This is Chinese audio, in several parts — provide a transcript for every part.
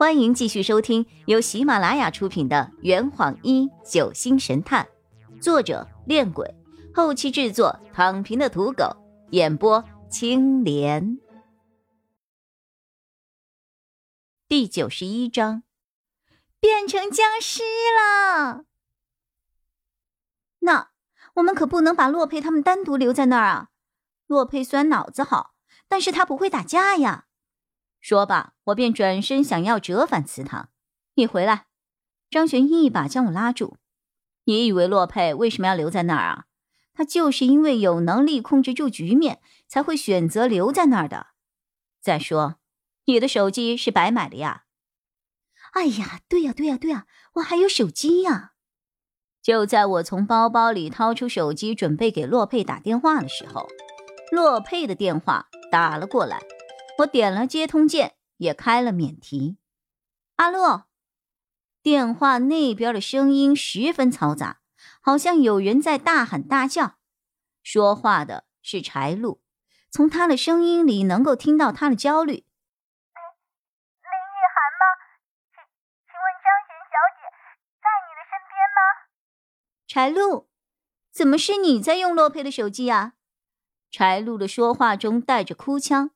欢迎继续收听由喜马拉雅出品的《圆谎一九星神探》，作者：恋鬼，后期制作：躺平的土狗，演播：青莲。第九十一章，变成僵尸了。那我们可不能把洛佩他们单独留在那儿啊！洛佩虽然脑子好，但是他不会打架呀。说罢，我便转身想要折返祠堂。你回来，张璇一把将我拉住。你以为洛佩为什么要留在那儿啊？他就是因为有能力控制住局面，才会选择留在那儿的。再说，你的手机是白买的呀？哎呀，对呀，对呀，对呀，我还有手机呀！就在我从包包里掏出手机准备给洛佩打电话的时候，洛佩的电话打了过来。我点了接通键，也开了免提。阿洛，电话那边的声音十分嘈杂，好像有人在大喊大叫。说话的是柴露，从他的声音里能够听到他的焦虑。林林雨涵吗？请请问张璇小姐在你的身边吗？柴露，怎么是你在用洛佩的手机啊？柴露的说话中带着哭腔。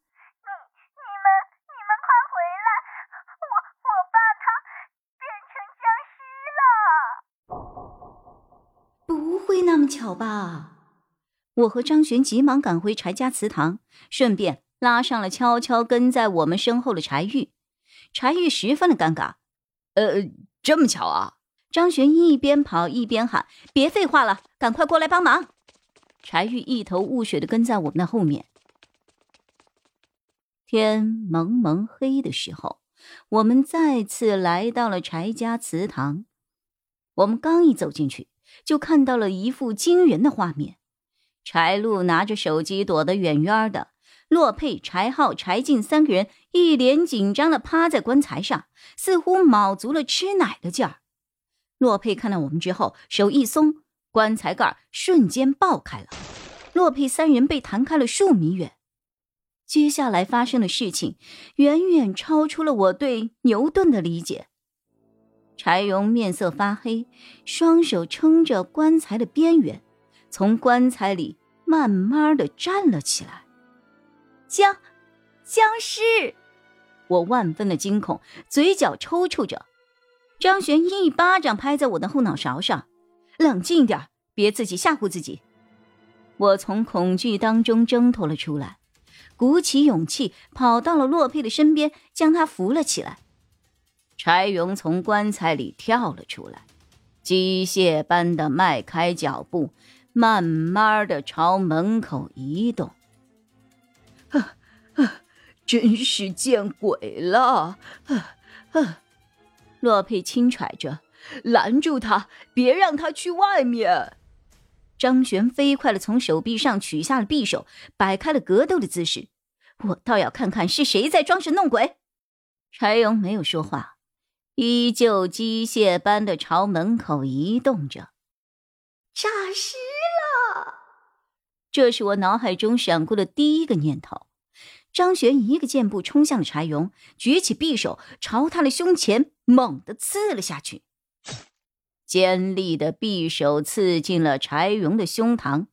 巧吧？我和张璇急忙赶回柴家祠堂，顺便拉上了悄悄跟在我们身后的柴玉。柴玉十分的尴尬。呃，这么巧啊！张璇一边跑一边喊：“别废话了，赶快过来帮忙！”柴玉一头雾水的跟在我们的后面。天蒙蒙黑的时候，我们再次来到了柴家祠堂。我们刚一走进去。就看到了一幅惊人的画面：柴露拿着手机躲得远远的，洛佩、柴浩、柴进三个人一脸紧张的趴在棺材上，似乎卯足了吃奶的劲儿。洛佩看到我们之后，手一松，棺材盖瞬间爆开了，洛佩三人被弹开了数米远。接下来发生的事情远远超出了我对牛顿的理解。柴荣面色发黑，双手撑着棺材的边缘，从棺材里慢慢的站了起来。僵，僵尸！我万分的惊恐，嘴角抽搐着。张璇一巴掌拍在我的后脑勺上：“冷静点，别自己吓唬自己。”我从恐惧当中挣脱了出来，鼓起勇气跑到了洛佩的身边，将他扶了起来。柴荣从棺材里跳了出来，机械般的迈开脚步，慢慢的朝门口移动。啊啊！真是见鬼了！啊啊！洛佩轻喘着，拦住他，别让他去外面。张璇飞快的从手臂上取下了匕首，摆开了格斗的姿势。我倒要看看是谁在装神弄鬼。柴荣没有说话。依旧机械般的朝门口移动着，诈尸了！这是我脑海中闪过的第一个念头。张璇一个箭步冲向了柴荣，举起匕首朝他的胸前猛地刺了下去。尖利的匕首刺进了柴荣的胸膛，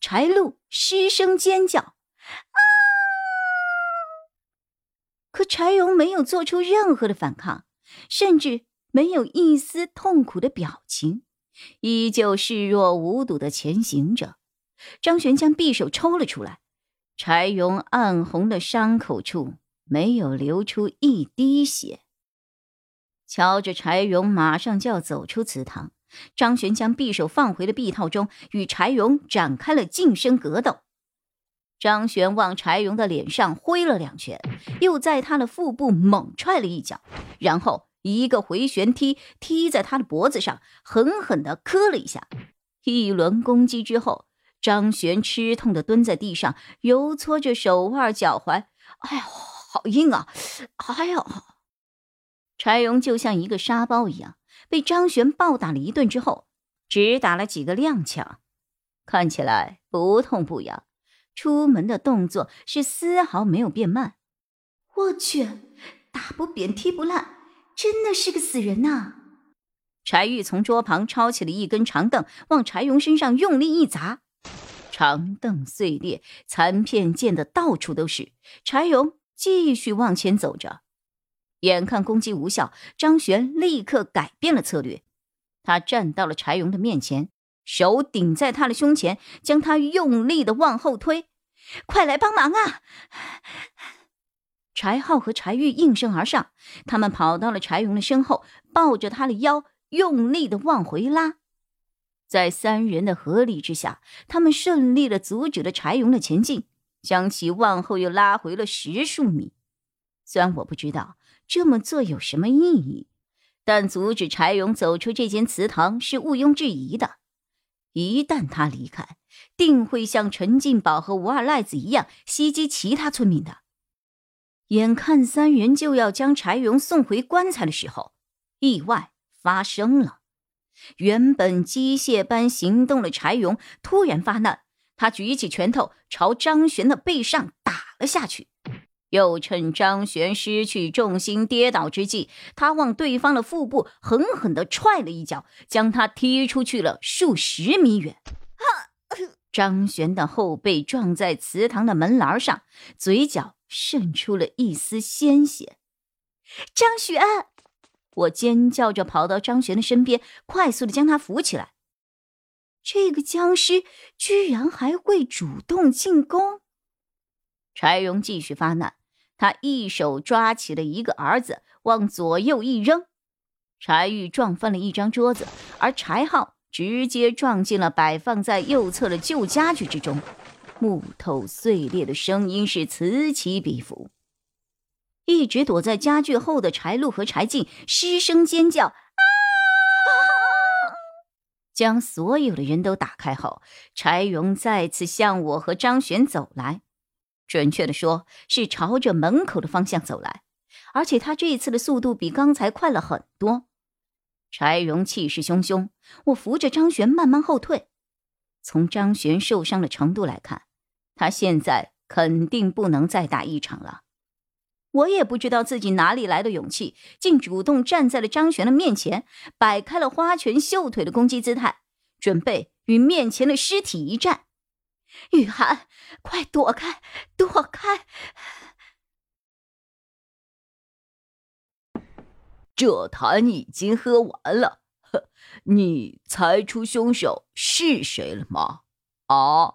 柴禄失声尖叫：“啊！”可柴荣没有做出任何的反抗。甚至没有一丝痛苦的表情，依旧视若无睹的前行着。张璇将匕首抽了出来，柴荣暗红的伤口处没有流出一滴血。瞧着柴荣马上就要走出祠堂，张璇将匕首放回了臂套中，与柴荣展开了近身格斗。张璇往柴荣的脸上挥了两拳，又在他的腹部猛踹了一脚，然后一个回旋踢踢在他的脖子上，狠狠地磕了一下。一轮攻击之后，张璇吃痛地蹲在地上，揉搓着手腕脚踝。哎呦，好硬啊！哎呦，柴荣就像一个沙包一样，被张璇暴打了一顿之后，只打了几个踉跄，看起来不痛不痒。出门的动作是丝毫没有变慢。我去，打不扁，踢不烂，真的是个死人呐！柴玉从桌旁抄起了一根长凳，往柴荣身上用力一砸，长凳碎裂，残片溅得到处都是。柴荣继续往前走着，眼看攻击无效，张璇立刻改变了策略。他站到了柴荣的面前，手顶在他的胸前，将他用力的往后推。快来帮忙啊！柴浩和柴玉应声而上，他们跑到了柴荣的身后，抱着他的腰，用力的往回拉。在三人的合力之下，他们顺利的阻止了柴荣的前进，将其往后又拉回了十数米。虽然我不知道这么做有什么意义，但阻止柴荣走出这间祠堂是毋庸置疑的。一旦他离开，定会像陈进宝和吴二赖子一样袭击其他村民的。眼看三人就要将柴荣送回棺材的时候，意外发生了。原本机械般行动的柴荣突然发难，他举起拳头朝张璇的背上打了下去。又趁张璇失去重心跌倒之际，他往对方的腹部狠狠地踹了一脚，将他踢出去了数十米远。张璇的后背撞在祠堂的门栏上，嘴角渗出了一丝鲜血。张璇，我尖叫着跑到张璇的身边，快速的将他扶起来。这个僵尸居然还会主动进攻！柴荣继续发难。他一手抓起了一个儿子，往左右一扔，柴玉撞翻了一张桌子，而柴浩直接撞进了摆放在右侧的旧家具之中，木头碎裂的声音是此起彼伏。一直躲在家具后的柴禄和柴进失声尖叫：“啊！”将所有的人都打开后，柴荣再次向我和张璇走来。准确的说，是朝着门口的方向走来，而且他这一次的速度比刚才快了很多。柴荣气势汹汹，我扶着张璇慢慢后退。从张璇受伤的程度来看，他现在肯定不能再打一场了。我也不知道自己哪里来的勇气，竟主动站在了张璇的面前，摆开了花拳绣腿的攻击姿态，准备与面前的尸体一战。雨涵，快躲开，躲开！这坛已经喝完了，呵你猜出凶手是谁了吗？啊，